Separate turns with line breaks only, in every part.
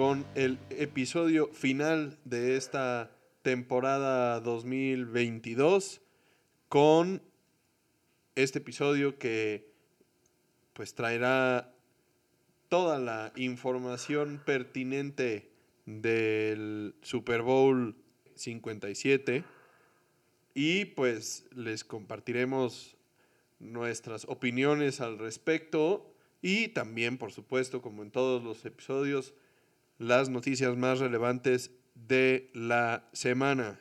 con el episodio final de esta temporada 2022 con este episodio que pues traerá toda la información pertinente del Super Bowl 57 y pues les compartiremos nuestras opiniones al respecto y también, por supuesto, como en todos los episodios, las noticias más relevantes de la semana.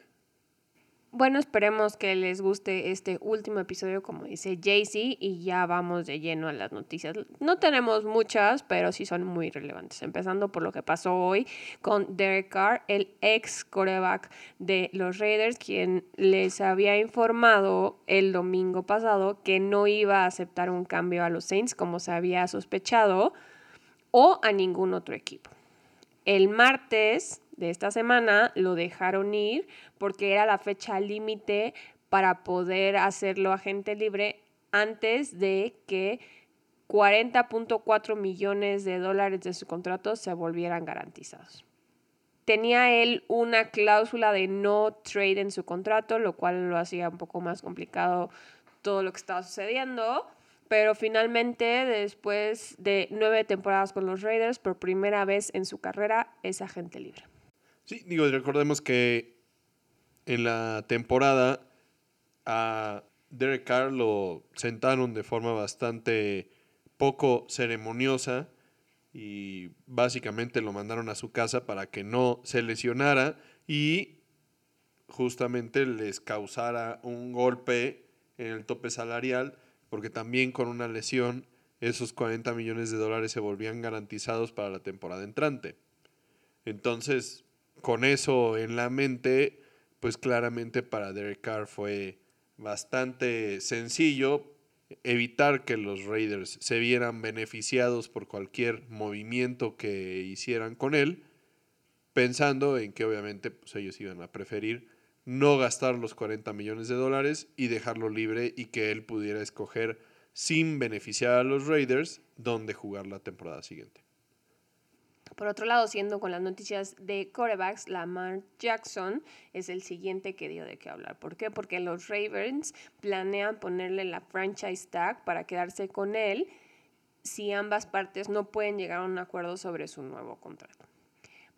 Bueno, esperemos que les guste este último episodio, como dice Jaycee, y ya vamos de lleno a las noticias. No tenemos muchas, pero sí son muy relevantes. Empezando por lo que pasó hoy con Derek Carr, el ex coreback de los Raiders, quien les había informado el domingo pasado que no iba a aceptar un cambio a los Saints, como se había sospechado, o a ningún otro equipo. El martes de esta semana lo dejaron ir porque era la fecha límite para poder hacerlo agente libre antes de que 40.4 millones de dólares de su contrato se volvieran garantizados. Tenía él una cláusula de no trade en su contrato, lo cual lo hacía un poco más complicado todo lo que estaba sucediendo. Pero finalmente, después de nueve temporadas con los Raiders, por primera vez en su carrera, es agente libre.
Sí, digo, recordemos que en la temporada a Derek Carr lo sentaron de forma bastante poco ceremoniosa y básicamente lo mandaron a su casa para que no se lesionara y justamente les causara un golpe en el tope salarial, porque también con una lesión esos 40 millones de dólares se volvían garantizados para la temporada entrante. Entonces, con eso en la mente, pues claramente para Derek Carr fue bastante sencillo evitar que los Raiders se vieran beneficiados por cualquier movimiento que hicieran con él, pensando en que obviamente pues, ellos iban a preferir no gastar los 40 millones de dólares y dejarlo libre y que él pudiera escoger sin beneficiar a los Raiders dónde jugar la temporada siguiente.
Por otro lado, siendo con las noticias de corebacks, Lamar Jackson es el siguiente que dio de qué hablar. ¿Por qué? Porque los Ravens planean ponerle la franchise tag para quedarse con él si ambas partes no pueden llegar a un acuerdo sobre su nuevo contrato.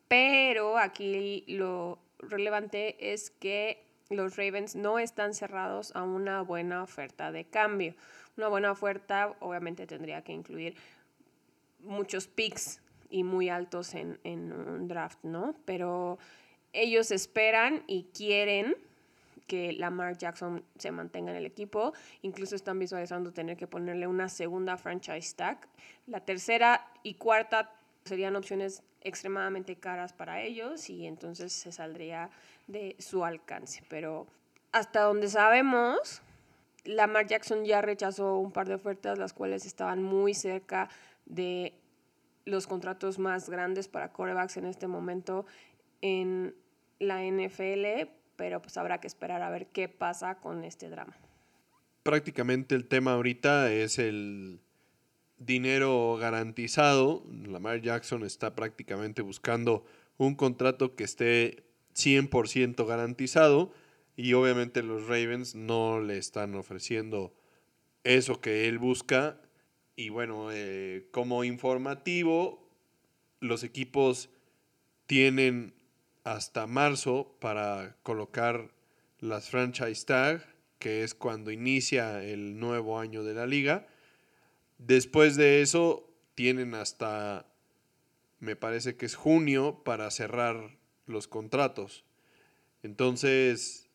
Pero aquí lo relevante es que los Ravens no están cerrados a una buena oferta de cambio. Una buena oferta obviamente tendría que incluir muchos picks y muy altos en, un draft, ¿no? Pero ellos esperan y quieren que Lamar Jackson se mantenga en el equipo. Incluso están visualizando tener que ponerle una segunda franchise tag. La tercera y cuarta serían opciones extremadamente caras para ellos y entonces se saldría de su alcance. Pero hasta donde sabemos, Lamar Jackson ya rechazó un par de ofertas, las cuales estaban muy cerca de los contratos más grandes para corebacks en este momento en la NFL, pero pues habrá que esperar a ver qué pasa con este drama.
Prácticamente el tema ahorita es el dinero garantizado. Lamar Jackson está prácticamente buscando un contrato que esté 100% garantizado y obviamente los Ravens no le están ofreciendo eso que él busca y bueno, eh, como informativo, los equipos tienen hasta marzo para colocar las franchise tag, que es cuando inicia el nuevo año de la liga. Después de eso, tienen hasta, me parece que es junio, para cerrar los contratos. Entonces,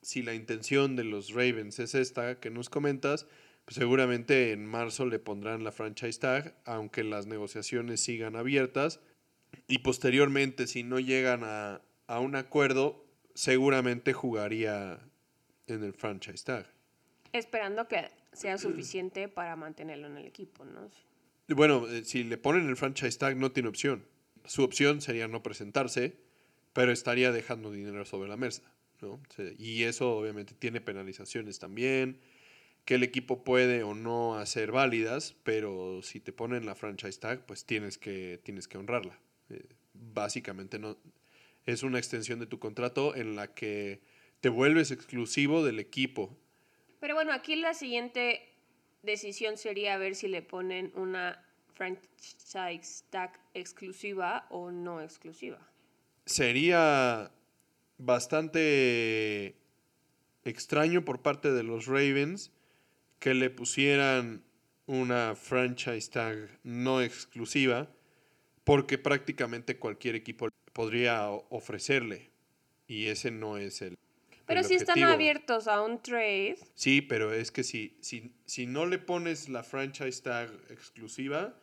si la intención de los Ravens es esta que nos comentas, pues seguramente en marzo le pondrán la franchise tag, aunque las negociaciones sigan abiertas. Y posteriormente, si no llegan a, un acuerdo, seguramente jugaría en el franchise tag.
Esperando que sea suficiente para mantenerlo en el equipo, ¿no?
Bueno, eh, si le ponen el franchise tag no tiene opción. Su opción sería no presentarse, pero estaría dejando dinero sobre la mesa, ¿no? Y eso obviamente tiene penalizaciones también que el equipo puede o no hacer válidas, pero si te ponen la franchise tag, pues tienes que, tienes que honrarla. Eh, básicamente no, es una extensión de tu contrato en la que te vuelves exclusivo del equipo.
Pero bueno, aquí la siguiente decisión sería ver si le ponen una franchise tag exclusiva o no exclusiva.
Sería bastante extraño por parte de los Ravens que le pusieran una franchise tag no exclusiva porque prácticamente cualquier equipo podría ofrecerle y ese no es el
pero si están abiertos a un trade.
Sí, pero es que si, si, si no le pones la franchise tag exclusiva,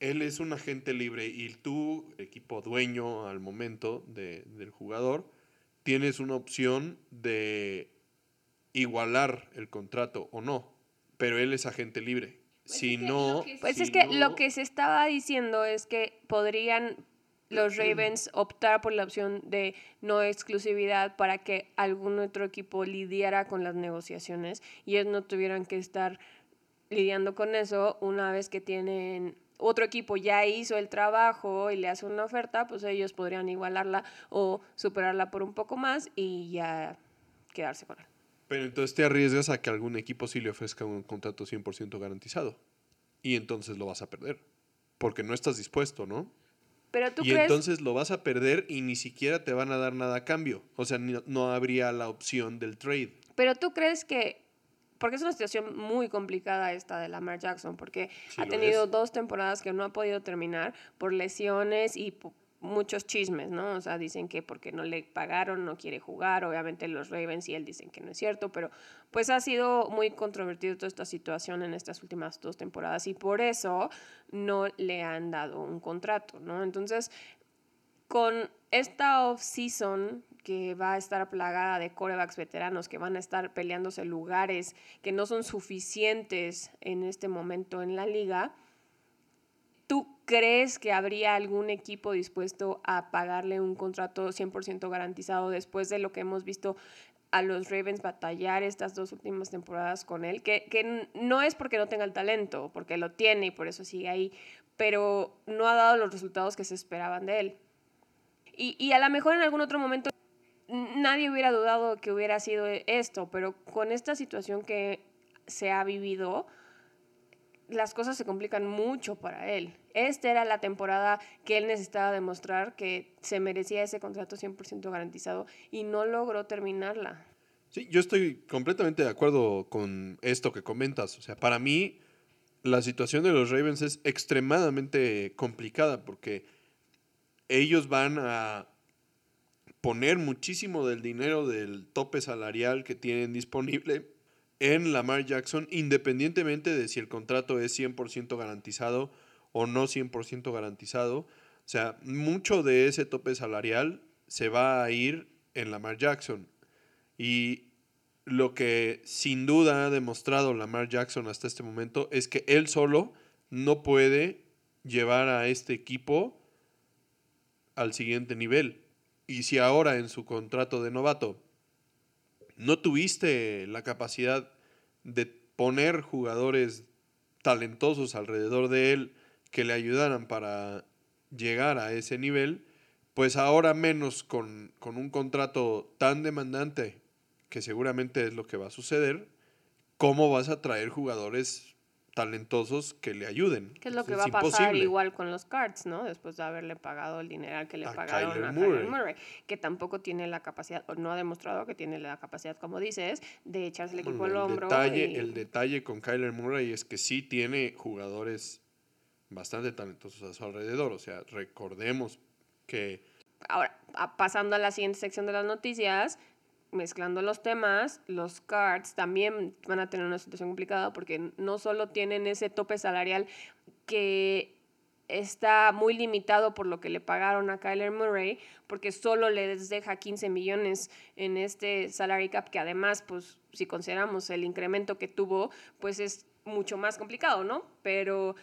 él es un agente libre y tú, equipo dueño al momento de, del jugador, tienes una opción de igualar el contrato o no, pero él es agente libre. Pues si no...
pues es que lo que se estaba diciendo es que podrían los Ravens optar por la opción de no exclusividad para que algún otro equipo lidiara con las negociaciones y ellos no tuvieran que estar lidiando con eso una vez que tienen otro equipo ya hizo el trabajo y le hace una oferta, pues ellos podrían igualarla o superarla por un poco más y ya quedarse con él.
Pero entonces te arriesgas a que algún equipo sí le ofrezca un contrato 100% garantizado. Y entonces lo vas a perder. Porque no estás dispuesto, ¿no?
Pero tú
y entonces lo vas a perder y ni siquiera te van a dar nada a cambio. O sea, no habría la opción del trade.
Pero tú crees que porque es una situación muy complicada esta de Lamar Jackson, porque ha tenido dos temporadas que no ha podido terminar por lesiones y muchos chismes, ¿no? O sea, dicen que porque no le pagaron no quiere jugar, obviamente los Ravens y él dicen que no es cierto, pero pues ha sido muy controvertido toda esta situación en estas últimas dos temporadas y por eso no le han dado un contrato, ¿no? Entonces, con esta off-season que va a estar plagada de corebacks veteranos que van a estar peleándose lugares que no son suficientes en este momento en la liga, ¿tú crees que habría algún equipo dispuesto a pagarle un contrato 100% garantizado después de lo que hemos visto a los Ravens batallar estas dos últimas temporadas con él? Que, que no es porque no tenga el talento, porque lo tiene y por eso sigue ahí, pero no ha dado los resultados que se esperaban de él. Y, y, a lo mejor en algún otro momento nadie hubiera dudado que hubiera sido esto, pero con esta situación que se ha vivido, las cosas se complican mucho para él. Esta era la temporada que él necesitaba demostrar que se merecía ese contrato 100% garantizado y no logró terminarla.
Sí, yo estoy completamente de acuerdo con esto que comentas. O sea, para mí la situación de los Ravens es extremadamente complicada porque ellos van a poner muchísimo del dinero del tope salarial que tienen disponible en Lamar Jackson, independientemente de si el contrato es 100% garantizado o no 100% garantizado. O sea, mucho de ese tope salarial se va a ir en Lamar Jackson. Y lo que sin duda ha demostrado Lamar Jackson hasta este momento es que él solo no puede llevar a este equipo al siguiente nivel. Y si ahora en su contrato de novato no tuviste la capacidad de poner jugadores talentosos alrededor de él que le ayudaran para llegar a ese nivel, pues ahora menos con, con un contrato tan demandante, que seguramente es lo que va a suceder, ¿cómo vas a traer jugadores talentosos que le ayuden.
¿Qué es lo que va a pasar igual con los Cards, ¿no? Después de haberle pagado el dinero que le pagaron a Kyler Murray, que tampoco tiene la capacidad, o no ha demostrado que tiene la capacidad, como dices, de echarse el equipo al hombro.
Detalle, El detalle con Kyler Murray es que sí tiene jugadores bastante talentosos a su alrededor, o sea, recordemos que...
Ahora, pasando a la siguiente sección de las noticias, mezclando los temas, los cards también van a tener una situación complicada porque no solo tienen ese tope salarial que está muy limitado por lo que le pagaron a Kyler Murray, porque solo les deja 15 millones en este salary cap, que además, pues si consideramos el incremento que tuvo, pues es mucho más complicado, ¿no? Pero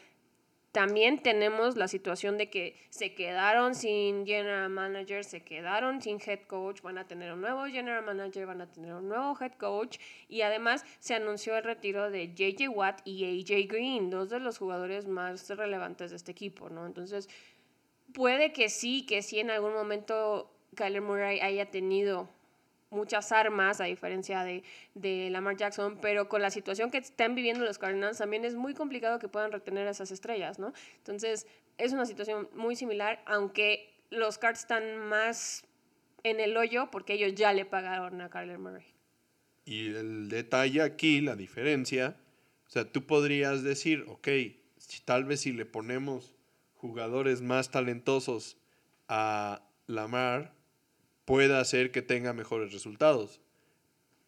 también tenemos la situación de que se quedaron sin general manager, se quedaron sin head coach, van a tener un nuevo general manager, van a tener un nuevo head coach y además se anunció el retiro de JJ Watt y AJ Green, dos de los jugadores más relevantes de este equipo, ¿no? Entonces, puede que sí, que sí en algún momento Kyler Murray haya tenido muchas armas, a diferencia de, de, Lamar Jackson, pero con la situación que están viviendo los Cardinals también es muy complicado que puedan retener a esas estrellas, ¿no? Entonces, es una situación muy similar, aunque los Cards están más en el hoyo porque ellos ya le pagaron a Kyler Murray.
Y el detalle aquí, la diferencia, o sea, tú podrías decir, ok, si, tal vez si le ponemos jugadores más talentosos a Lamar, pueda hacer que tenga mejores resultados.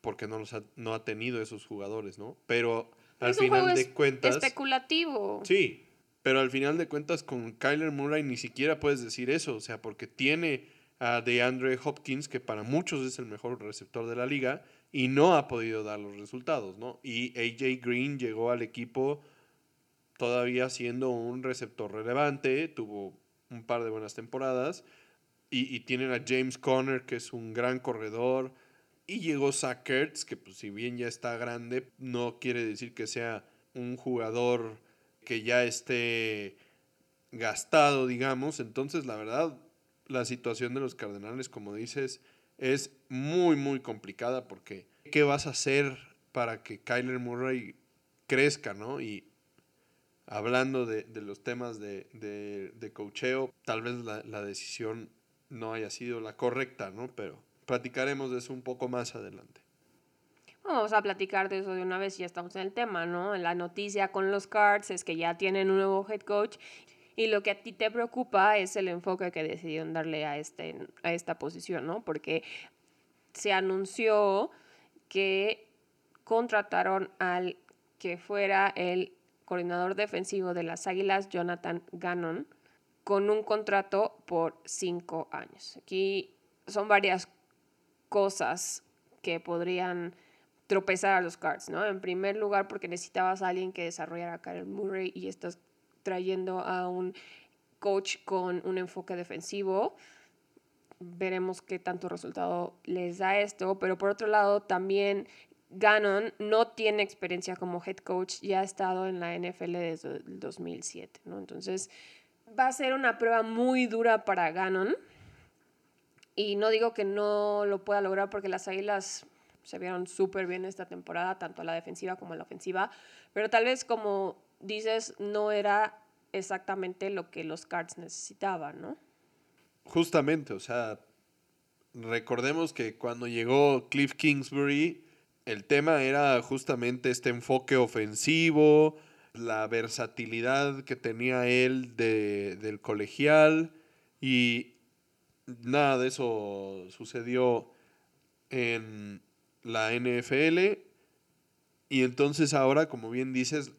Porque no, los ha, no ha tenido esos jugadores, ¿no? Pero al final de cuentas.
Especulativo.
Sí, pero al final de cuentas con Kyler Murray ni siquiera puedes decir eso. O sea, porque tiene a DeAndre Hopkins, que para muchos es el mejor receptor de la liga, y no ha podido dar los resultados, ¿no? Y AJ Green llegó al equipo todavía siendo un receptor relevante, tuvo un par de buenas temporadas y, tienen a James Conner, que es un gran corredor. Y llegó Zach que pues si bien ya está grande, no quiere decir que sea un jugador que ya esté gastado, digamos. Entonces, la verdad, la situación de los Cardenales, como dices, es muy, muy complicada porque ¿qué vas a hacer para que Kyler Murray crezca, no? Y hablando de, los temas de, de, cocheo, tal vez la, la decisión no haya sido la correcta, ¿no? Pero platicaremos de eso un poco más adelante.
Vamos a platicar de eso de una vez, ya estamos en el tema, ¿no? La noticia con los Cards es que ya tienen un nuevo head coach y lo que a ti te preocupa es el enfoque que decidieron darle a, este, a esta posición, ¿no? Porque se anunció que contrataron al que fuera el coordinador defensivo de las Águilas, Jonathan Gannon, con un contrato por cinco años. Aquí son varias cosas que podrían tropezar a los Cards, ¿no? En primer lugar, porque necesitabas a alguien que desarrollara a Karen Murray y estás trayendo a un coach con un enfoque defensivo. Veremos qué tanto resultado les da esto, pero por otro lado también Gannon no tiene experiencia como head coach, ya ha estado en la NFL desde el 2007, ¿no? Entonces, va a ser una prueba muy dura para Gannon. Y no digo que no lo pueda lograr porque las Águilas se vieron súper bien esta temporada, tanto a la defensiva como a la ofensiva. Pero tal vez, como dices, no era exactamente lo que los Cards necesitaban, ¿no?
Justamente, o sea, recordemos que cuando llegó Cliff Kingsbury, el tema era justamente este enfoque ofensivo, la versatilidad que tenía él de, del colegial y nada de eso sucedió en la NFL. Y entonces ahora, como bien dices,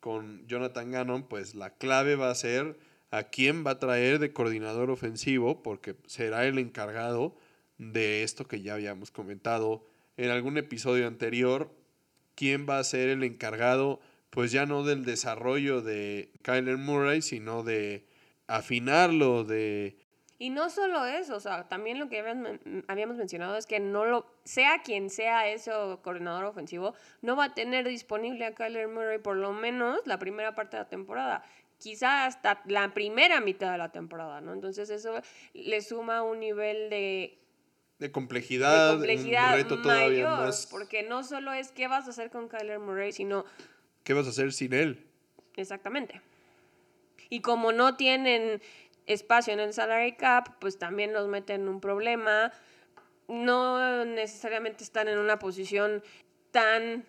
con Jonathan Gannon, pues la clave va a ser a quién va a traer de coordinador ofensivo, porque será el encargado de esto que ya habíamos comentado en algún episodio anterior, quién va a ser el encargado pues ya no del desarrollo de Kyler Murray, sino de afinarlo, de...
Y no solo eso, o sea, también lo que habíamos mencionado es que no lo, sea quien sea ese coordinador ofensivo, no va a tener disponible a Kyler Murray por lo menos la primera parte de la temporada quizá hasta la primera mitad de la temporada, ¿no? Entonces eso le suma un nivel de
de complejidad, de complejidad un reto todavía más.
Porque no solo es qué vas a hacer con Kyler Murray, sino
¿Qué vas a hacer sin él?
Exactamente. Y como no tienen espacio en el salary cap, pues también los meten en un problema. No necesariamente están en una posición tan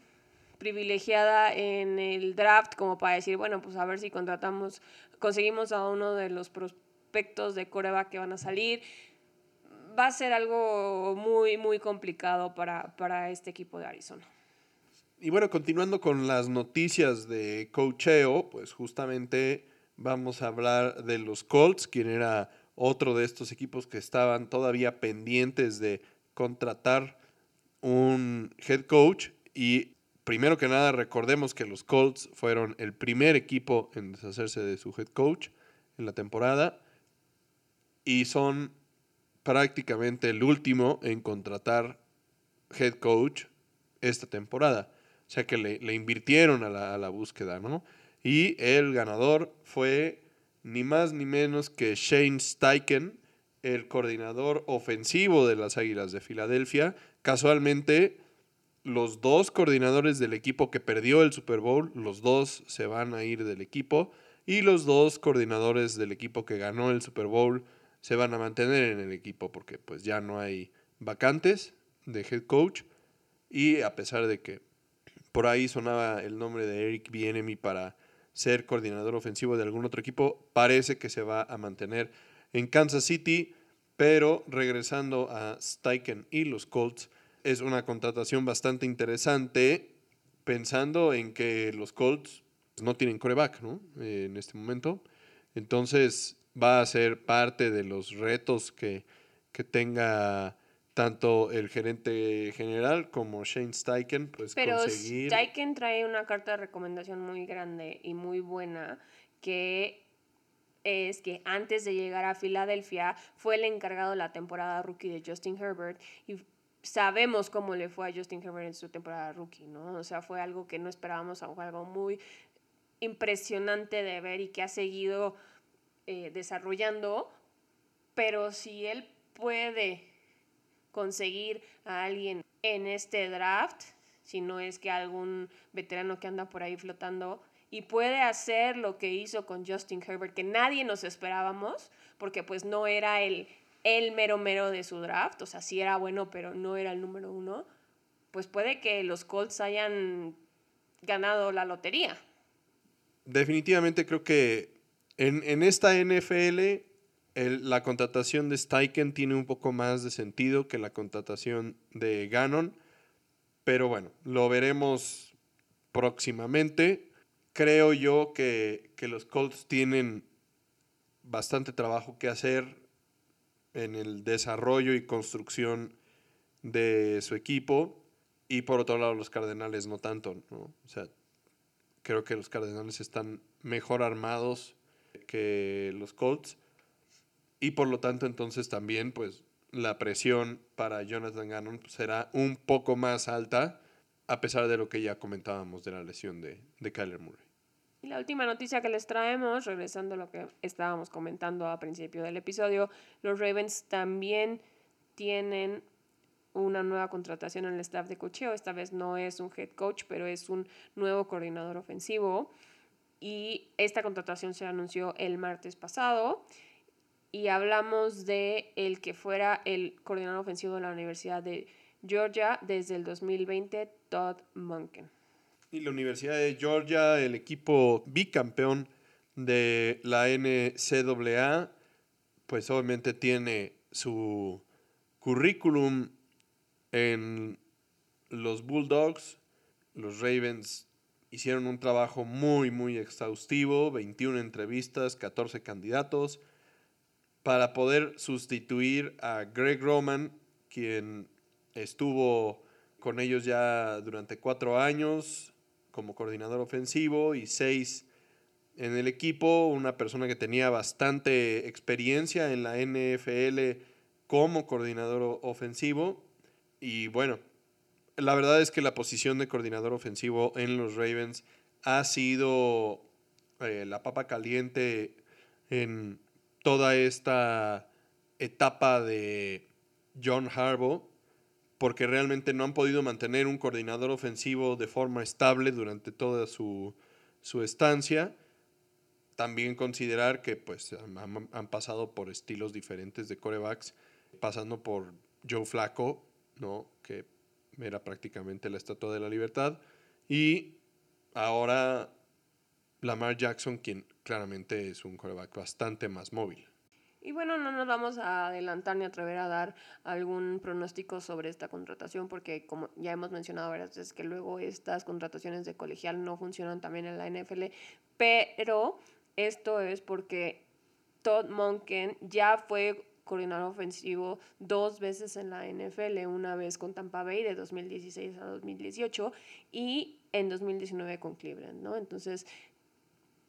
privilegiada en el draft como para decir, bueno, pues a ver si contratamos, conseguimos a uno de los prospectos de Coreba que van a salir. Va a ser algo muy, muy complicado para, para este equipo de Arizona.
Y bueno, continuando con las noticias de cocheo, pues justamente vamos a hablar de los Colts, quien era otro de estos equipos que estaban todavía pendientes de contratar un head coach y primero que nada, recordemos que los Colts fueron el primer equipo en deshacerse de su head coach en la temporada y son prácticamente el último en contratar head coach esta temporada. O sea que le, invirtieron a la, a la, búsqueda, ¿no? Y el ganador fue ni más ni menos que Shane Steichen, el coordinador ofensivo de las Águilas de Filadelfia. Casualmente, los dos coordinadores del equipo que perdió el Super Bowl, los dos se van a ir del equipo. Y los dos coordinadores del equipo que ganó el Super Bowl se van a mantener en el equipo porque pues ya no hay vacantes de head coach. Y a pesar de que por ahí sonaba el nombre de Eric Bienemy para ser coordinador ofensivo de algún otro equipo, parece que se va a mantener en Kansas City, pero regresando a Steichen y los Colts, es una contratación bastante interesante pensando en que los Colts no tienen coreback ¿no? en este momento. Entonces va a ser parte de los retos que, que tenga tanto el gerente general como Shane Steichen, pues
Pero Steichen trae una carta de recomendación muy grande y muy buena que es que antes de llegar a Filadelfia fue el encargado de la temporada rookie de Justin Herbert y sabemos cómo le fue a Justin Herbert en su temporada rookie, ¿no? O sea, fue algo que no esperábamos, algo muy impresionante de ver y que ha seguido eh, desarrollando, pero si él puede conseguir a alguien en este draft, si no es que algún veterano que anda por ahí flotando, y puede hacer lo que hizo con Justin Herbert, que nadie nos esperábamos, porque pues no era el, el mero mero de su draft, o sea, sí era bueno, pero no era el número uno, pues puede que los Colts hayan ganado la lotería.
Definitivamente creo que en, en esta NFL la contratación de Steichen tiene un poco más de sentido que la contratación de Gannon, pero bueno, lo veremos próximamente. Creo yo que, que los Colts tienen bastante trabajo que hacer en el desarrollo y construcción de su equipo y por otro lado los Cardenales no tanto, ¿no? O sea, creo que los Cardenales están mejor armados que los Colts y por lo tanto, entonces también, pues, la presión para Jonathan Gannon será un poco más alta, a pesar de lo que ya comentábamos de la lesión de, de Kyler Murray.
Y la última noticia que les traemos, regresando a lo que estábamos comentando a principio del episodio, los Ravens también tienen una nueva contratación en el staff de cocheo. Esta vez no es un head coach, pero es un nuevo coordinador ofensivo. Y esta contratación se anunció el martes pasado y hablamos de el que fuera el coordinador ofensivo de la Universidad de Georgia desde el 2020, Todd Monken.
Y la Universidad de Georgia, el equipo bicampeón de la NCAA, pues obviamente tiene su currículum en los Bulldogs. Los Ravens hicieron un trabajo muy, muy exhaustivo, 21 entrevistas, 14 candidatos para poder sustituir a Greg Roman, quien estuvo con ellos ya durante cuatro años como coordinador ofensivo y seis en el equipo, una persona que tenía bastante experiencia en la NFL como coordinador ofensivo. Y bueno, la verdad es que la posición de coordinador ofensivo en los Ravens ha sido eh, la papa caliente en toda esta etapa de John Harbaugh, porque realmente no han podido mantener un coordinador ofensivo de forma estable durante toda su, estancia. También considerar que pues, han, pasado por estilos diferentes de corebacks, pasando por Joe Flacco, ¿no? que era prácticamente la estatua de la libertad, y ahora Lamar Jackson, quien claramente es un coreback bastante más móvil.
Y bueno, no nos vamos a adelantar ni atrever a dar algún pronóstico sobre esta contratación porque como ya hemos mencionado varias veces que luego estas contrataciones de colegial no funcionan también en la NFL, pero esto es porque Todd Monken ya fue coordinador ofensivo dos veces en la NFL, una vez con Tampa Bay de 2016 a 2018 y en 2019 con Cleveland, ¿no? Entonces,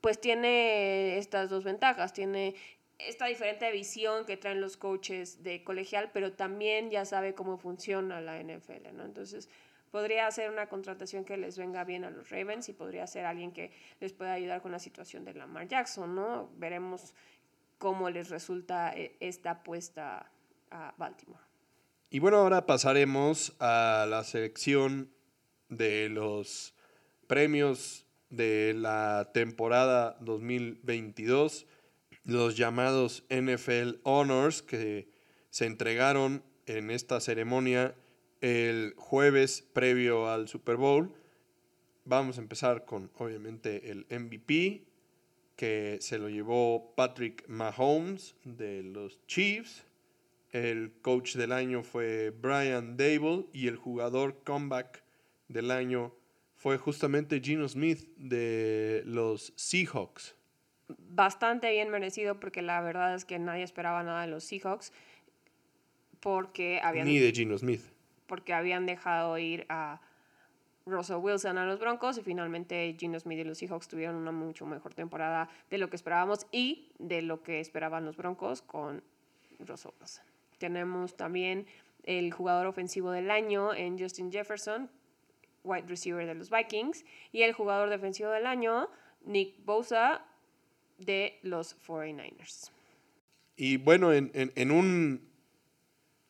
pues tiene estas dos ventajas, tiene esta diferente visión que traen los coaches de colegial, pero también ya sabe cómo funciona la NFL, ¿no? Entonces, podría ser una contratación que les venga bien a los Ravens y podría ser alguien que les pueda ayudar con la situación de Lamar Jackson, ¿no? Veremos cómo les resulta eh, esta apuesta a Baltimore.
Y bueno, ahora pasaremos a la selección de los premios de la temporada 2022, los llamados NFL Honors que se entregaron en esta ceremonia el jueves previo al Super Bowl. Vamos a empezar con obviamente el MVP, que se lo llevó Patrick Mahomes de los Chiefs. El coach del año fue Brian Dable y el jugador comeback del año fue justamente Gino Smith de los Seahawks.
Bastante bien merecido porque la verdad es que nadie esperaba nada de los Seahawks porque habían...
Ni de Gino Smith.
Porque habían dejado ir a Russell Wilson a los Broncos y finalmente Gino Smith y los Seahawks tuvieron una mucho mejor temporada de lo que esperábamos y de lo que esperaban los Broncos con Russell Wilson. Tenemos también el jugador ofensivo del año en Justin Jefferson, wide receiver de los Vikings, y el jugador defensivo del año, Nick Bosa, de los 49ers.
Y bueno, en, un.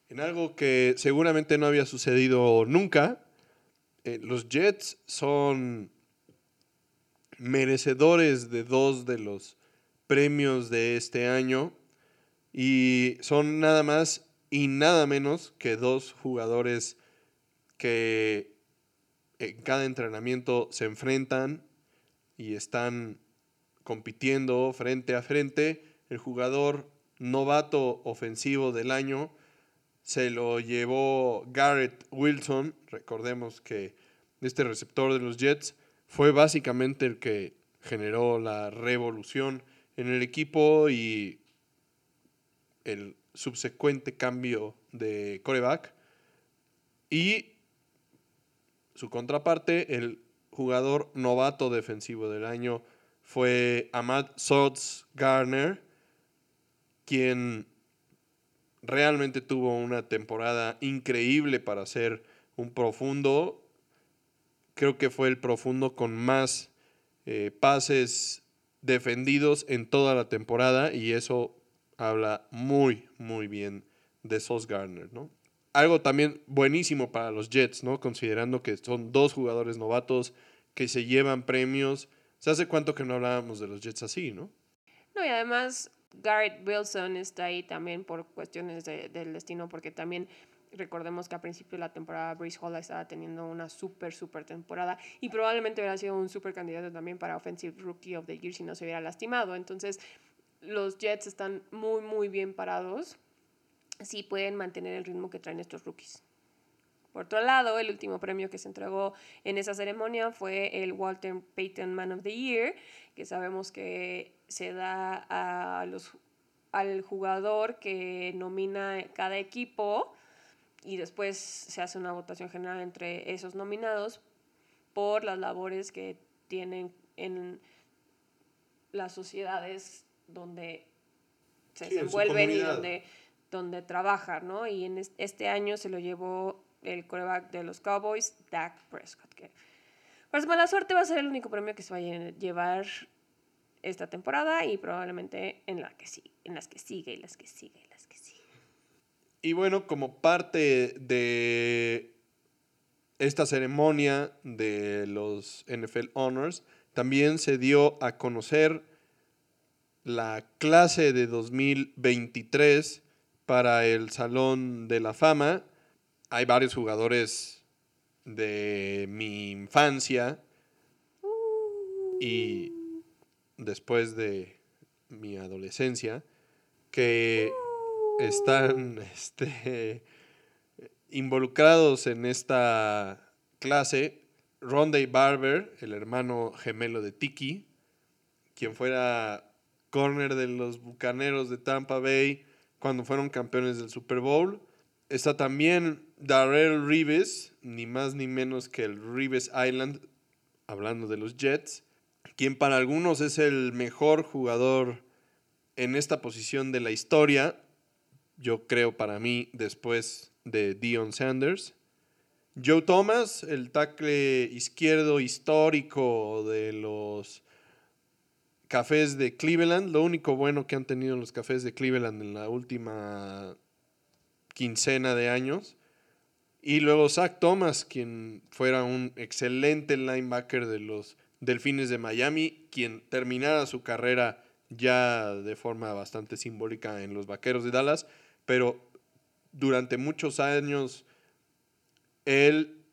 En algo que seguramente no había sucedido nunca, eh, los Jets son merecedores de dos de los premios de este año y son nada más y nada menos que dos jugadores que en cada entrenamiento se enfrentan y están compitiendo frente a frente. El jugador novato ofensivo del año se lo llevó Garrett Wilson. Recordemos que este receptor de los Jets fue básicamente el que generó la revolución en el equipo y el subsecuente cambio de coreback. Y su contraparte, el jugador novato defensivo del año, fue Ahmad Sods Garner, quien realmente tuvo una temporada increíble para ser un profundo. Creo que fue el profundo con más eh, pases defendidos en toda la temporada y eso habla muy, muy bien de Sos Garner, ¿no? Algo también buenísimo para los Jets, ¿no? Considerando que son dos jugadores novatos que se llevan premios. ¿Se hace cuánto que no hablábamos de los Jets así, no?
No, y además Garrett Wilson está ahí también por cuestiones del destino, porque también recordemos que a principio de la temporada Breeze Hall estaba teniendo una súper, súper temporada y probablemente hubiera sido un súper candidato también para Offensive Rookie of the Year si no se hubiera lastimado. Entonces, los Jets están muy, muy bien parados si pueden mantener el ritmo que traen estos rookies. Por otro lado, el último premio que se entregó en esa ceremonia fue el Walter Payton Man of the Year, que sabemos que se da a los, al jugador que nomina cada equipo y después se hace una votación general entre esos nominados por las labores que tienen en las sociedades donde se desenvuelven y donde, donde trabajan, ¿no? Y en este año se lo llevó el coreback de los Cowboys, Dak Prescott, que por su mala suerte va a ser el único premio que se va a llevar esta temporada y probablemente en, la que sigue, en las que sigue y las que sigue y las que sigue.
Y bueno, como parte de esta ceremonia de los NFL Honors, también se dio a conocer la clase de 2023 para el Salón de la Fama. Hay varios jugadores de mi infancia y después de mi adolescencia que están este, involucrados en esta clase. Ronday Barber, el hermano gemelo de Tiki, quien fuera corner de los Bucaneros de Tampa Bay cuando fueron campeones del Super Bowl. Está también Darrell Reeves, ni más ni menos que el Reeves Island, hablando de los Jets, quien para algunos es el mejor jugador en esta posición de la historia, yo creo para mí después de Dion Sanders. Joe Thomas, el tackle izquierdo histórico de los Cafés de Cleveland, lo único bueno que han tenido los Cafés de Cleveland en la última quincena de años. Y luego Zach Thomas, quien fuera un excelente linebacker de los Delfines de Miami, quien terminara su carrera ya de forma bastante simbólica en los Vaqueros de Dallas, pero durante muchos años él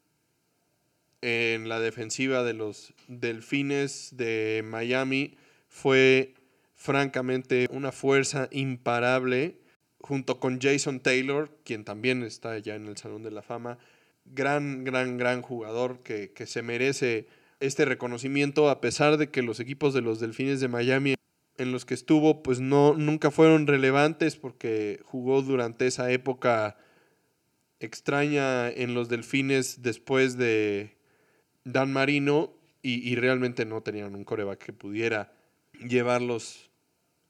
en la defensiva de los Delfines de Miami fue francamente una fuerza imparable junto con Jason Taylor, quien también está ya en el Salón de la Fama. Gran, gran, gran jugador que, que se merece este reconocimiento a pesar de que los equipos de los Delfines de Miami en los que estuvo pues no nunca fueron relevantes porque jugó durante esa época extraña en los Delfines después de Dan Marino y, y realmente no tenían un coreback que pudiera llevarlos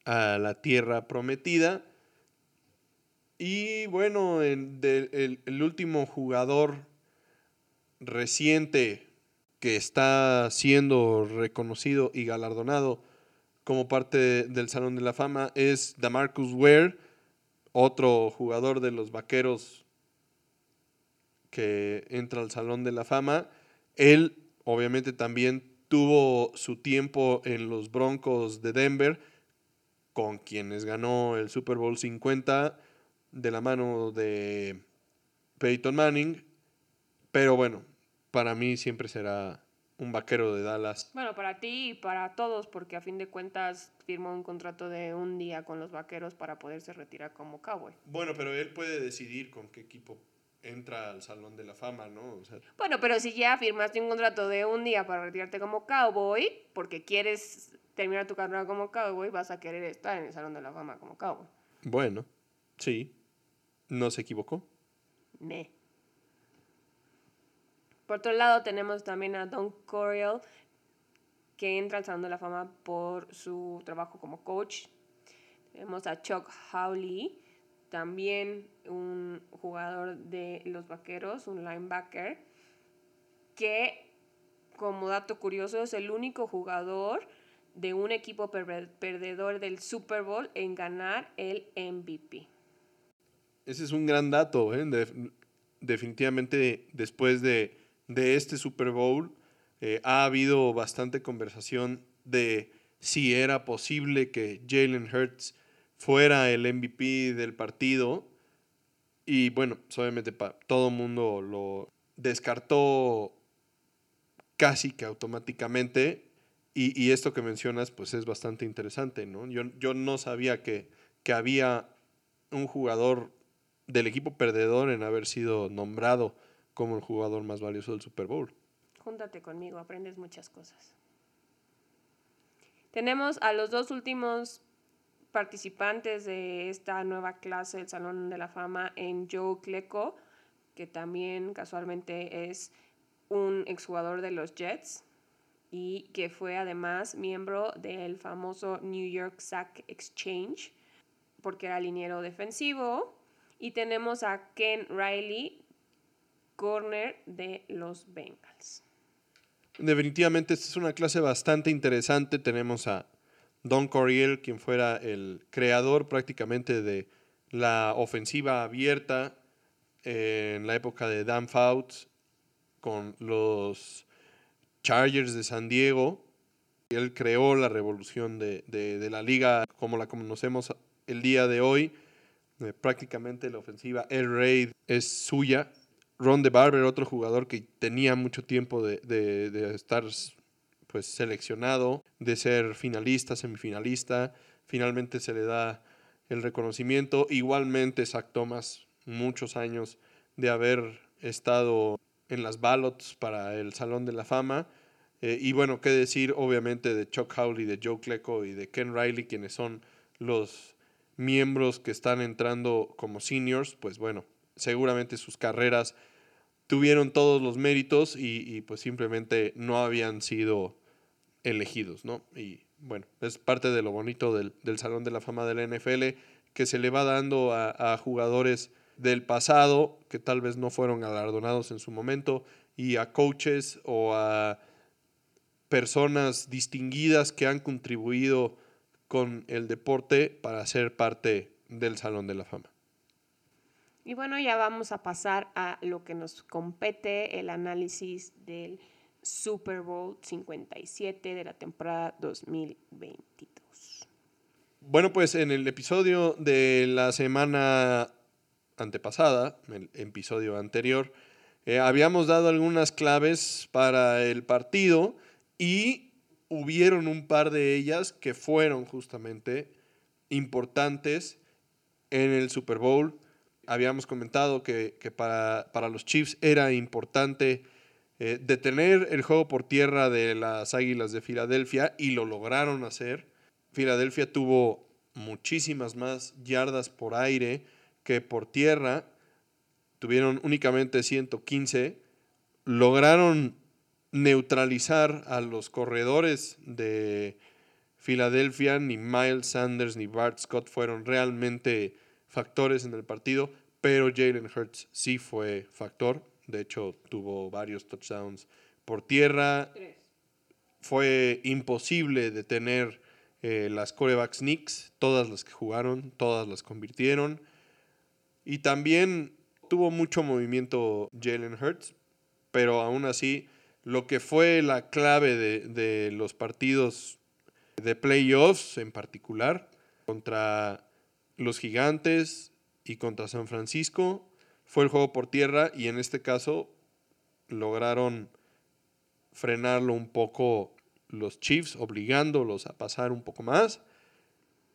a la tierra prometida. Y bueno, el, el, el último jugador reciente que está siendo reconocido y galardonado como parte del Salón de la Fama es Damarcus Ware, otro jugador de los Vaqueros que entra al Salón de la Fama. Él obviamente también tuvo su tiempo en los Broncos de Denver, con quienes ganó el Super Bowl 50 de la mano de Peyton Manning. Pero bueno, para mí siempre será un vaquero de Dallas.
Bueno, para ti y para todos, porque a fin de cuentas firmó un contrato de un día con los vaqueros para poderse retirar como cowboy.
Bueno, pero él puede decidir con qué equipo entra al Salón de la Fama, ¿no? O sea,
Bueno, pero si ya firmaste un contrato de un día para retirarte como cowboy, porque quieres terminar tu carrera como cowboy, vas a querer estar en el Salón de la Fama como cowboy.
bueno, sí, no se equivocó.
Ne. Por otro lado, tenemos también a Don Coryell, que entra al Salón de la Fama por su trabajo como coach. Tenemos a Chuck Howley, también un jugador de los Vaqueros, un linebacker, que como dato curioso es el único jugador de un equipo perdedor del Super Bowl en ganar el MVP.
Ese es un gran dato, ¿eh? De- definitivamente después de, de este Super Bowl eh, ha habido bastante conversación de si era posible que Jalen Hurts fuera el MVP del partido. Y bueno, pues, obviamente todo el mundo lo descartó casi que automáticamente. Y, y esto que mencionas, pues es bastante interesante, ¿no? Yo, yo no sabía que, que había un jugador del equipo perdedor en haber sido nombrado como el jugador más valioso del Super Bowl.
Júntate conmigo, aprendes muchas cosas. Tenemos a los dos últimos participantes de esta nueva clase del Salón de la Fama en Joe Klecko, que también casualmente es un exjugador de los Jets y que fue además miembro del famoso New York Sack Exchange, porque era liniero defensivo. Y tenemos a Ken Riley, corner de los Bengals.
Definitivamente esta es una clase bastante interesante. Tenemos a Don Coryell, quien fuera el creador prácticamente de la ofensiva abierta en la época de Dan Fouts con los Chargers de San Diego. Él creó la revolución de, de- la liga como la conocemos el día de hoy. Eh, prácticamente la ofensiva Air Raid es suya. Ron de Barber, otro jugador que tenía mucho tiempo de- de estar pues, seleccionado, de ser finalista, semifinalista. Finalmente se le da el reconocimiento. Igualmente Zach Thomas, muchos años de haber estado en las ballots para el Salón de la Fama. Eh, y bueno, qué decir obviamente de Chuck Howley, de Joe Klecko y de Ken Riley, quienes son los miembros que están entrando como seniors, pues bueno, seguramente sus carreras tuvieron todos los méritos y, pues simplemente no habían sido elegidos, ¿no? Y bueno, es parte de lo bonito del, Salón de la Fama de la NFL que se le va dando a, jugadores del pasado que tal vez no fueron galardonados en su momento y a coaches o a personas distinguidas que han contribuido con el deporte para ser parte del Salón de la Fama.
Y bueno, ya vamos a pasar a lo que nos compete, el análisis del Super Bowl 57 de la temporada 2022.
Bueno, pues en el episodio de la semana antepasada, el episodio anterior, eh, habíamos dado algunas claves para el partido y hubieron un par de ellas que fueron justamente importantes en el Super Bowl habíamos comentado que, para, los Chiefs era importante eh, detener el juego por tierra de las Águilas de Filadelfia y lo lograron hacer. Filadelfia tuvo muchísimas más yardas por aire que por tierra. Tuvieron únicamente 115. Lograron neutralizar a los corredores de Filadelfia. Ni Miles Sanders ni Bart Scott fueron realmente factores en el partido, pero Jalen Hurts sí fue factor. De hecho, tuvo varios touchdowns por tierra. Fue imposible detener eh, las corebacks Knicks, todas las que jugaron, todas las convirtieron. Y también tuvo mucho movimiento Jalen Hurts, pero aún así, lo que fue la clave de, de los partidos de playoffs en particular contra los Gigantes y contra San Francisco. Fue el juego por tierra y en este caso lograron frenarlo un poco los Chiefs, obligándolos a pasar un poco más.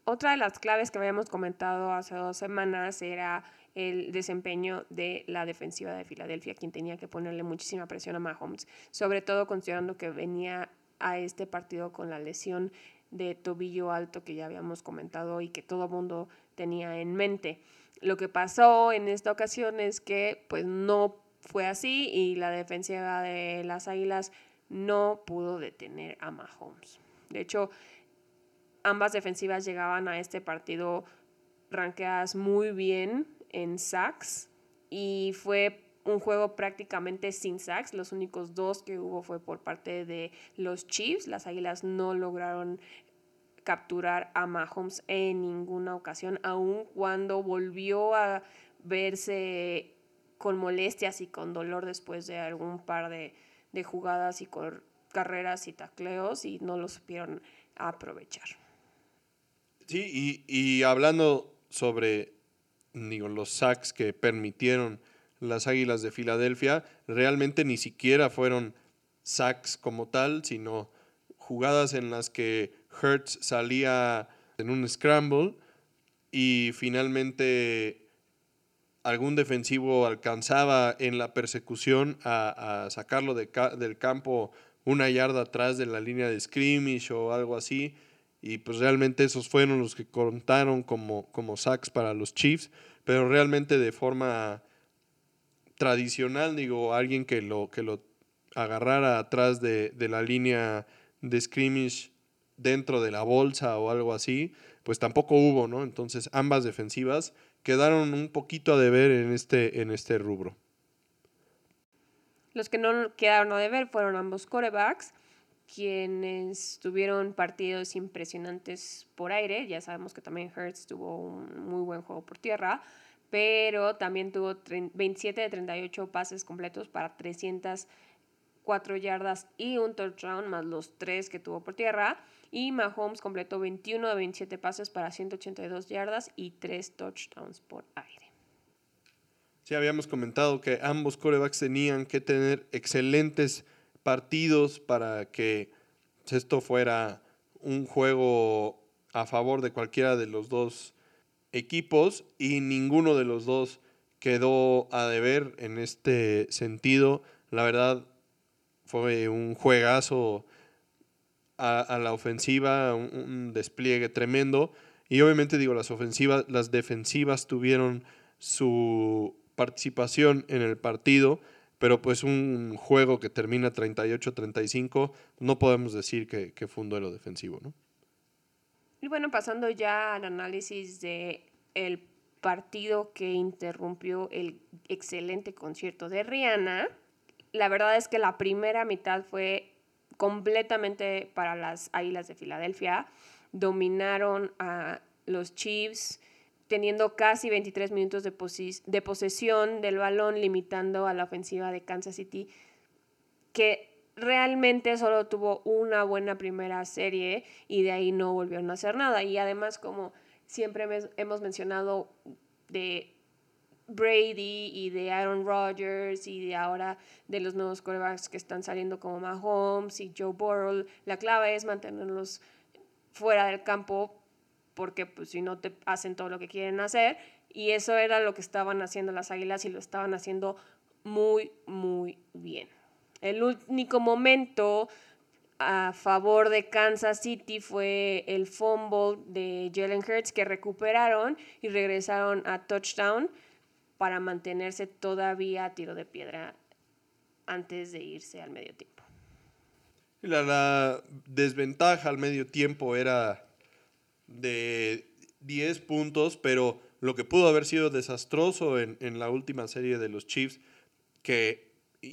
Otra de las claves que habíamos comentado hace dos semanas era el desempeño de la defensiva de Filadelfia, quien tenía que ponerle muchísima presión a Mahomes, sobre todo considerando que venía a este partido con la lesión de tobillo alto que ya habíamos comentado y que todo mundo tenía en mente. Lo que pasó en esta ocasión es que pues no fue así y la defensiva de las Águilas no pudo detener a Mahomes. De hecho, ambas defensivas llegaban a este partido ranqueadas muy bien en sacks y fue un juego prácticamente sin sacks. Los únicos dos que hubo fue por parte de los Chiefs. Las Águilas no lograron capturar a Mahomes en ninguna ocasión, aun cuando volvió a verse con molestias y con dolor después de algún par de, jugadas y carreras y tacleos y no lo supieron aprovechar.
Sí, y, hablando sobre digo, los sacks que permitieron las Águilas de Filadelfia realmente ni siquiera fueron sacks como tal, sino jugadas en las que Hertz salía en un scramble y finalmente algún defensivo alcanzaba en la persecución a, sacarlo del campo una yarda atrás de la línea de scrimmage o algo así. Y pues realmente esos fueron los que contaron como, como sacks para los Chiefs, pero realmente de forma tradicional, digo, alguien que lo, que lo agarrara atrás de, la línea de scrimmage dentro de la bolsa o algo así, pues tampoco hubo, ¿no? Entonces ambas defensivas quedaron un poquito a deber en este, en este rubro.
Los que no quedaron a deber fueron ambos corebacks, quienes tuvieron partidos impresionantes por aire. Ya sabemos que también Hertz tuvo un muy buen juego por tierra pero también tuvo 27 de 38 pases completos para 304 yardas y un touchdown, más los tres que tuvo por tierra. Y Mahomes completó 21 de 27 pases para 182 yardas y 3 touchdowns por aire.
Sí, habíamos comentado que ambos corebacks tenían que tener excelentes partidos para que esto fuera un juego a favor de cualquiera de los dos equipos y ninguno de los dos quedó a deber en este sentido. La verdad fue un juegazo a, la ofensiva, un, despliegue tremendo. Y obviamente digo, las ofensivas, las defensivas tuvieron su participación en el partido, pero pues un juego que termina 38-35, no podemos decir que, que, fue un duelo defensivo, ¿no?
Y bueno, pasando ya al análisis de el partido que interrumpió el excelente concierto de Rihanna, la verdad es que la primera mitad fue completamente para las Águilas de Filadelfia. Dominaron a los Chiefs teniendo casi 23 minutos de, de posesión del balón, limitando a la ofensiva de Kansas City, que realmente solo tuvo una buena primera serie y de ahí no volvieron a hacer nada. Y además, como siempre hemos mencionado de Brady y de Aaron Rodgers y de ahora de los nuevos quarterbacks que están saliendo como Mahomes y Joe Burrow, la clave es mantenerlos fuera del campo porque pues si no te hacen todo lo que quieren hacer. Y eso era lo que estaban haciendo las Águilas y lo estaban haciendo muy, muy bien. El único momento a favor de Kansas City fue el fumble de Jalen Hurts que recuperaron y regresaron a touchdown para mantenerse todavía a tiro de piedra antes de irse al medio tiempo.
La, desventaja al medio tiempo era de 10 puntos, pero lo que pudo haber sido desastroso en, la última serie de los Chiefs, que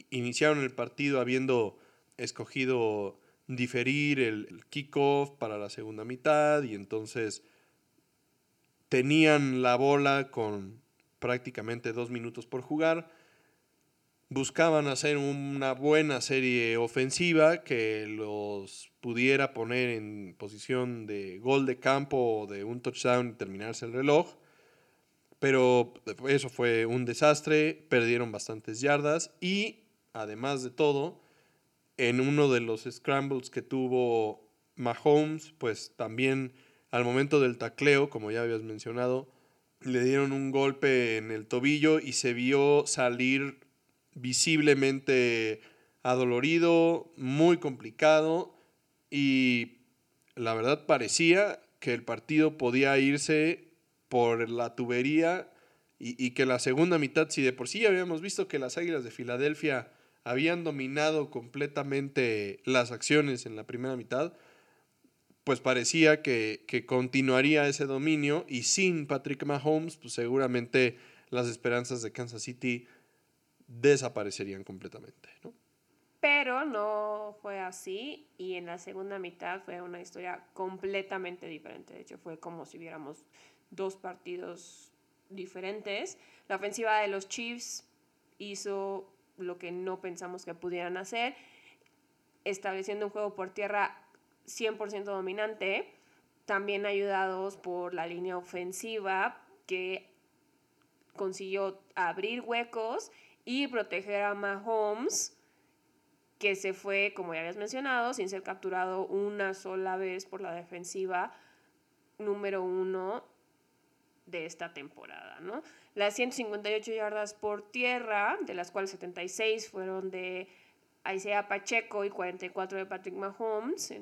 iniciaron el partido habiendo escogido diferir el kickoff para la segunda mitad y entonces tenían la bola con prácticamente dos minutos por jugar buscaban hacer una buena serie ofensiva que los pudiera poner en posición de gol de campo o de un touchdown y terminarse el reloj. Pero eso fue un desastre, perdieron bastantes yardas y además de todo, en uno de los scrambles que tuvo Mahomes, pues también al momento del tacleo, como ya habías mencionado, le dieron un golpe en el tobillo y se vio salir visiblemente adolorido, muy complicado y la verdad parecía que el partido podía irse por la tubería y, que la segunda mitad, si de por sí habíamos visto que las Águilas de Filadelfia habían dominado completamente las acciones en la primera mitad, pues parecía que, que continuaría ese dominio y sin Patrick Mahomes, pues seguramente las esperanzas de Kansas City desaparecerían completamente. ¿no?
Pero no fue así y en la segunda mitad fue una historia completamente diferente. De hecho, fue como si viéramos dos partidos diferentes. La ofensiva de los Chiefs hizo lo que no pensamos que pudieran hacer, estableciendo un juego por tierra 100% dominante, también ayudados por la línea ofensiva que consiguió abrir huecos y proteger a Mahomes, que se fue, como ya habías mencionado, sin ser capturado una sola vez por la defensiva número uno de esta temporada, ¿no? Las 158 yardas por tierra, de las cuales 76 fueron de Isaiah Pacheco y 44 de Patrick Mahomes,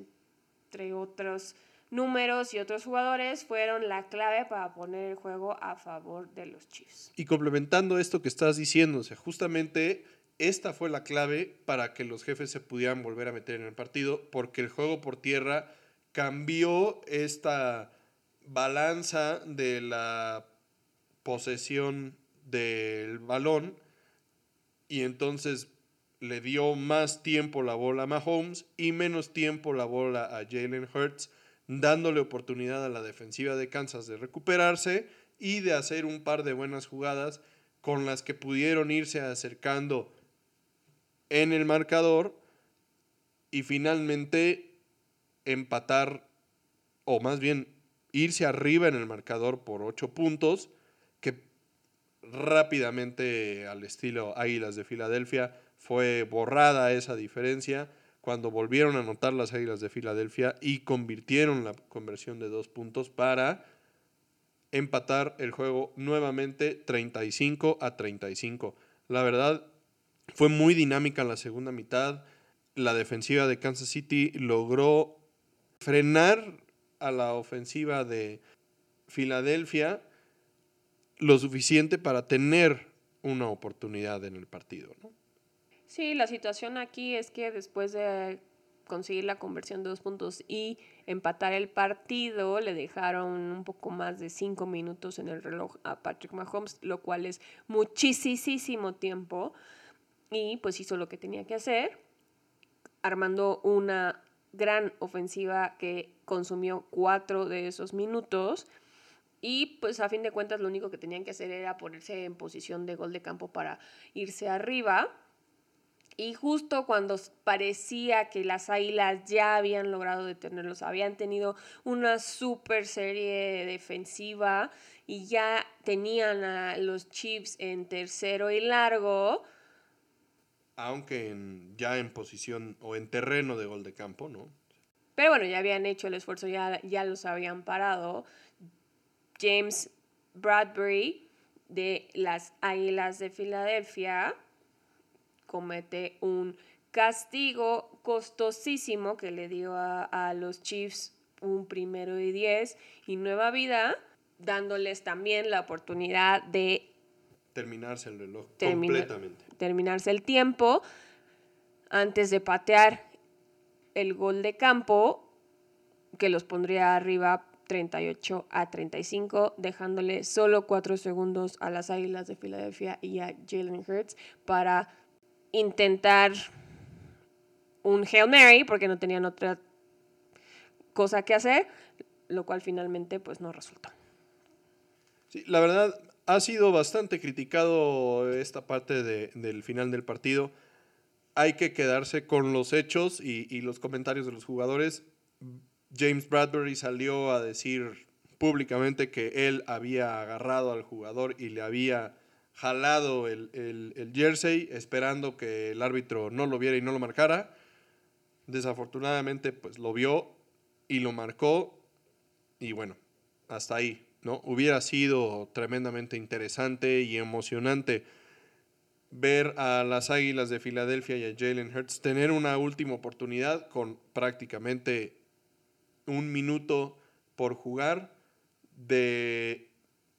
entre otros números y otros jugadores fueron la clave para poner el juego a favor de los Chiefs.
Y complementando esto que estás diciendo, justamente esta fue la clave para que los jefes se pudieran volver a meter en el partido, porque el juego por tierra cambió esta balanza de la posesión del balón y entonces le dio más tiempo la bola a Mahomes y menos tiempo la bola a Jalen Hurts dándole oportunidad a la defensiva de Kansas de recuperarse y de hacer un par de buenas jugadas con las que pudieron irse acercando en el marcador y finalmente empatar, o más bien irse arriba en el marcador por ocho puntos, que rápidamente al estilo Águilas de Filadelfia fue borrada esa diferencia cuando volvieron a anotar las Águilas de Filadelfia y convirtieron la conversión de dos puntos para empatar el juego nuevamente 35 a 35. La verdad, fue muy dinámica en la segunda mitad. La defensiva de Kansas City logró frenar a la ofensiva de Filadelfia lo suficiente para tener una oportunidad en el partido.
Sí, la situación aquí es que después de conseguir la conversión de dos puntos y empatar el partido, le dejaron un poco más de cinco minutos en el reloj a Patrick Mahomes, lo cual es muchísimo tiempo. Y pues hizo lo que tenía que hacer, armando una gran ofensiva que consumió cuatro de esos minutos. Y pues a fin de cuentas lo único que tenían que hacer era ponerse en posición de gol de campo para irse arriba. Y justo cuando parecía que las Águilas ya habían logrado detenerlos, habían tenido una super serie defensiva y ya tenían a los Chiefs en tercero y largo.
Aunque ya en posición o en terreno de gol de campo, ¿no?
Pero bueno, ya habían hecho el esfuerzo, ya, ya los habían parado. James Bradbury de las Águilas de Filadelfia comete un castigo costosísimo que le dio a, los Chiefs un primero y diez y nueva vida, dándoles también la oportunidad de
terminarse el reloj completamente.
Terminarse el tiempo antes de patear el gol de campo que los pondría arriba 38 a 35, dejándole solo 4 segundos a las Águilas de Filadelfia y a Jalen Hurts para intentar un Hail Mary porque no tenían otra cosa que hacer, lo cual finalmente pues no resultó.
La verdad ha sido bastante criticado esta parte del final del partido. Hay que quedarse con los hechos y, y los comentarios de los jugadores. James Bradbury salió a decir públicamente que él había agarrado al jugador y le había jalado el, jersey esperando que el árbitro no lo viera y no lo marcara. Desafortunadamente, pues lo vio y lo marcó. Y bueno, hasta ahí, ¿no? Hubiera sido tremendamente interesante y emocionante ver a las Águilas de Filadelfia y a Jalen Hurts tener una última oportunidad con prácticamente un minuto por jugar de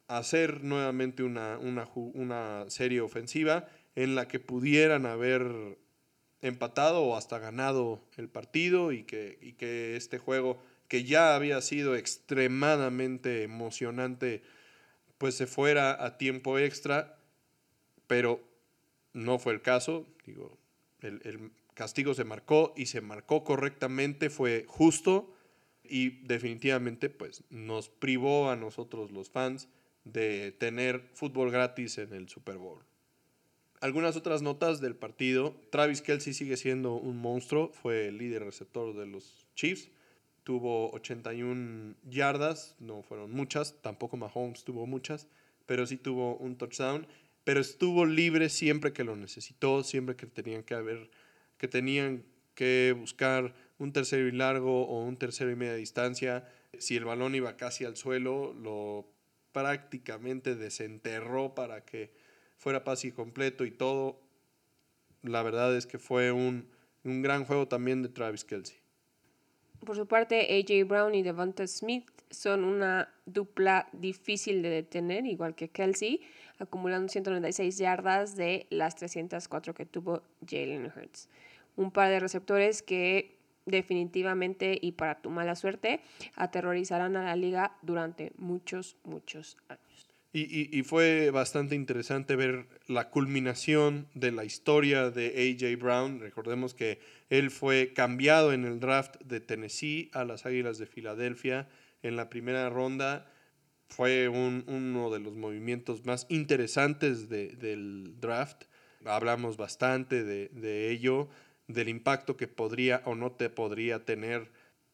hacer nuevamente una, una, serie ofensiva en la que pudieran haber empatado o hasta ganado el partido y que, que este juego que ya había sido extremadamente emocionante pues se fuera a tiempo extra, pero no fue el caso. Digo, el, el, castigo se marcó y se marcó correctamente, fue justo y definitivamente pues nos privó a nosotros los fans de tener fútbol gratis en el Super Bowl. Algunas otras notas del partido. Travis Kelsey sigue siendo un monstruo, fue el líder receptor de los Chiefs. Tuvo 81 yardas, no fueron muchas, tampoco Mahomes tuvo muchas, pero sí tuvo un touchdown. Pero estuvo libre siempre que lo necesitó, siempre que tenían que haber, que tenían que buscar un tercero y largo o un tercero y media distancia. Si el balón iba casi al suelo, lo prácticamente desenterró para que fuera paz y completo y todo. La verdad es que fue un, un gran juego también de Travis Kelsey.
Por su parte, AJ Brown y Devonta Smith son una dupla difícil de detener, igual que Kelsey, acumulando 196 yardas de las 304 que tuvo Jalen Hurts. Un par de receptores que definitivamente y para tu mala suerte aterrorizarán a la liga durante muchos, muchos años.
Y, fue bastante interesante ver la culminación de la historia de AJ Brown. Recordemos que él fue cambiado en el draft de Tennessee a las Águilas de Filadelfia en la primera ronda. Fue uno de los movimientos más interesantes del draft. Hablamos bastante de, de ello del impacto que podría o no te podría tener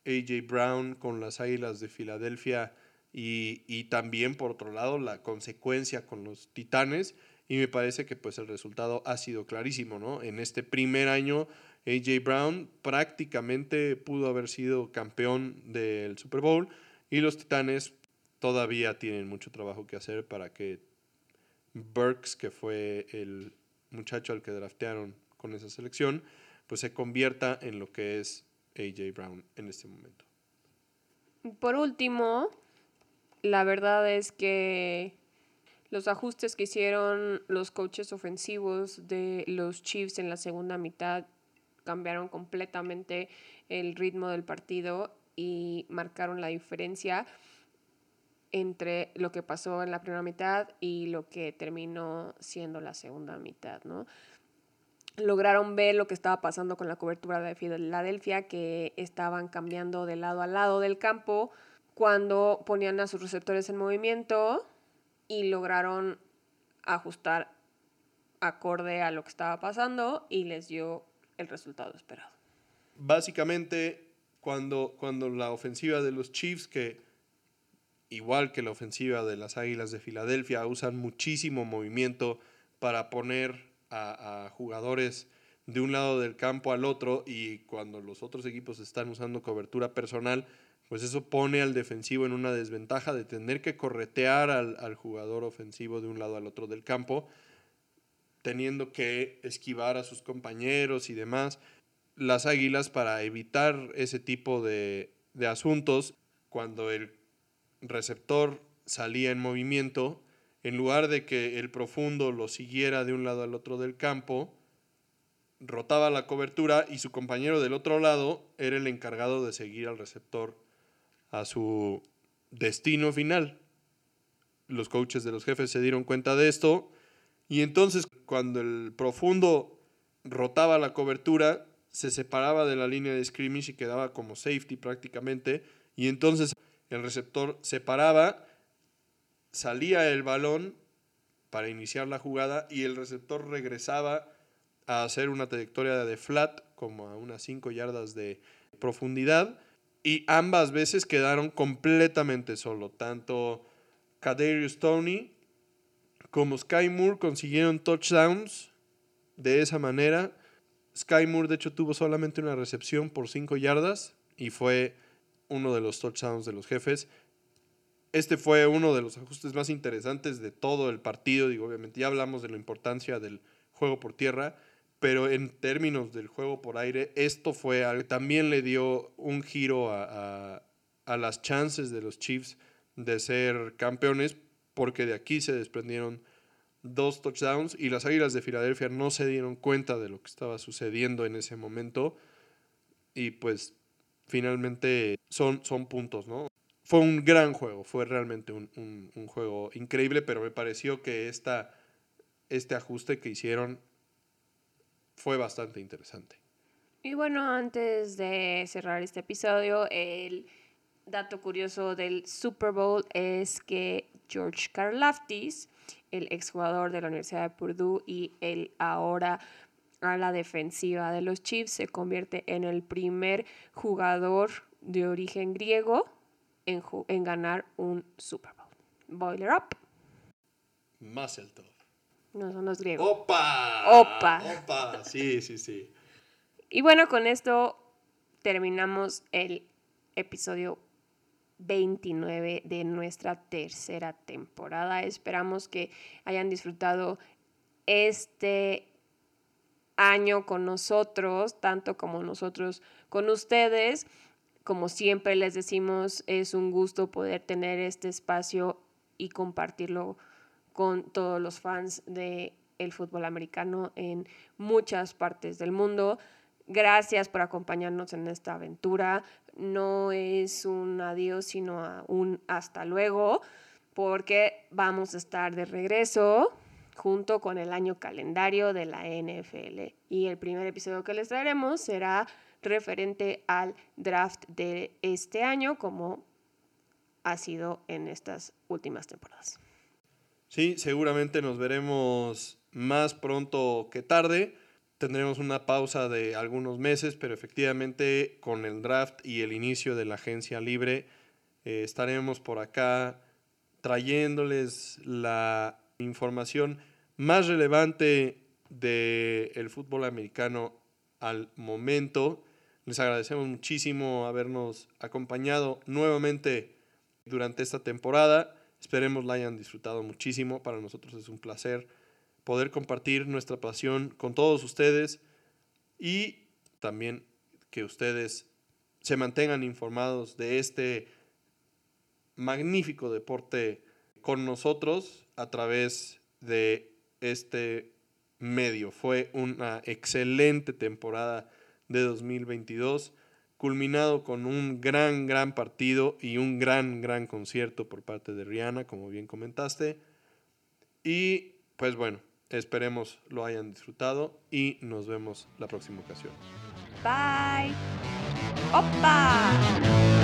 AJ Brown con las Águilas de Filadelfia y, también por otro lado la consecuencia con los Titanes y me parece que pues el resultado ha sido clarísimo, ¿no? En este primer año AJ Brown prácticamente pudo haber sido campeón del Super Bowl y los Titanes todavía tienen mucho trabajo que hacer para que Burks, que fue el muchacho al que draftearon con esa selección, pues se convierta en lo que es AJ Brown en este momento.
Por último, la verdad es que los ajustes que hicieron los coaches ofensivos de los Chiefs en la segunda mitad cambiaron completamente el ritmo del partido y marcaron la diferencia entre lo que pasó en la primera mitad y lo que terminó siendo la segunda mitad, ¿no? Lograron ver lo que estaba pasando con la cobertura de Filadelfia, que estaban cambiando de lado a lado del campo cuando ponían a sus receptores en movimiento y lograron ajustar acorde a lo que estaba pasando y les dio el resultado esperado.
Básicamente, cuando, cuando la ofensiva de los Chiefs, que igual que la ofensiva de las Águilas de Filadelfia, usan muchísimo movimiento para poner a, jugadores de un lado del campo al otro y cuando los otros equipos están usando cobertura personal, pues eso pone al defensivo en una desventaja de tener que corretear al, al jugador ofensivo de un lado al otro del campo, teniendo que esquivar a sus compañeros y demás. Las águilas, para evitar ese tipo de, de asuntos, cuando el receptor salía en movimiento, en lugar de que el profundo lo siguiera de un lado al otro del campo, rotaba la cobertura y su compañero del otro lado era el encargado de seguir al receptor a su destino final. Los coaches de los jefes se dieron cuenta de esto y entonces cuando el profundo rotaba la cobertura, se separaba de la línea de scrimmage y quedaba como safety prácticamente y entonces el receptor se paraba, salía el balón para iniciar la jugada y el receptor regresaba a hacer una trayectoria de flat como a unas 5 yardas de profundidad y ambas veces quedaron completamente solo. Tanto Kadarius Tony como Sky Moore consiguieron touchdowns de esa manera. Sky Moore, de hecho, tuvo solamente una recepción por 5 yardas y fue uno de los touchdowns de los jefes. Este fue uno de los ajustes más interesantes de todo el partido. Digo, obviamente, ya hablamos de la importancia del juego por tierra pero en términos del juego por aire, esto fue algo que también le dio un giro a, a, a, las chances de los Chiefs de ser campeones, porque de aquí se desprendieron dos touchdowns y las Águilas de Filadelfia no se dieron cuenta de lo que estaba sucediendo en ese momento y pues finalmente son, son puntos, ¿no? Fue un gran juego, fue realmente un, juego increíble, pero me pareció que esta, este ajuste que hicieron fue bastante interesante.
Y bueno, antes de cerrar este episodio, el dato curioso del Super Bowl es que George Karlaftis, el exjugador de la Universidad de Purdue y el ahora a la defensiva de los Chiefs, se convierte en el primer jugador de origen griego en, en ganar un Super Bowl. Boiler up.
Mazel tov.
No son los griegos.
¡Opa!
¡Opa!
¡Opa! Sí, sí, sí.
Y bueno, con esto terminamos el episodio 29 de nuestra tercera temporada. Esperamos que hayan disfrutado este año con nosotros, tanto como nosotros con ustedes. Como siempre les decimos, es un gusto poder tener este espacio y compartirlo con todos los fans del el fútbol americano en muchas partes del mundo. Gracias por acompañarnos en esta aventura. No es un adiós, sino un hasta luego, porque vamos a estar de regreso junto con el año calendario de la NFL. Y el primer episodio que les traeremos será referente al draft de este año, como ha sido en estas últimas temporadas.
Sí, seguramente nos veremos más pronto que tarde. Tendremos una pausa de algunos meses, pero efectivamente con el draft y el inicio de la agencia libre eh, estaremos por acá trayéndoles la información más relevante del fútbol americano al momento. Les agradecemos muchísimo habernos acompañado nuevamente durante esta temporada. Esperemos la hayan disfrutado muchísimo. Para nosotros es un placer poder compartir nuestra pasión con todos ustedes y también que ustedes se mantengan informados de este magnífico deporte con nosotros a través de este medio. Fue una excelente temporada de 2022, culminado con un gran, gran partido y un gran, gran concierto por parte de Rihanna, como bien comentaste. Y pues bueno, esperemos lo hayan disfrutado y nos vemos la próxima ocasión.
Bye. ¡Opa!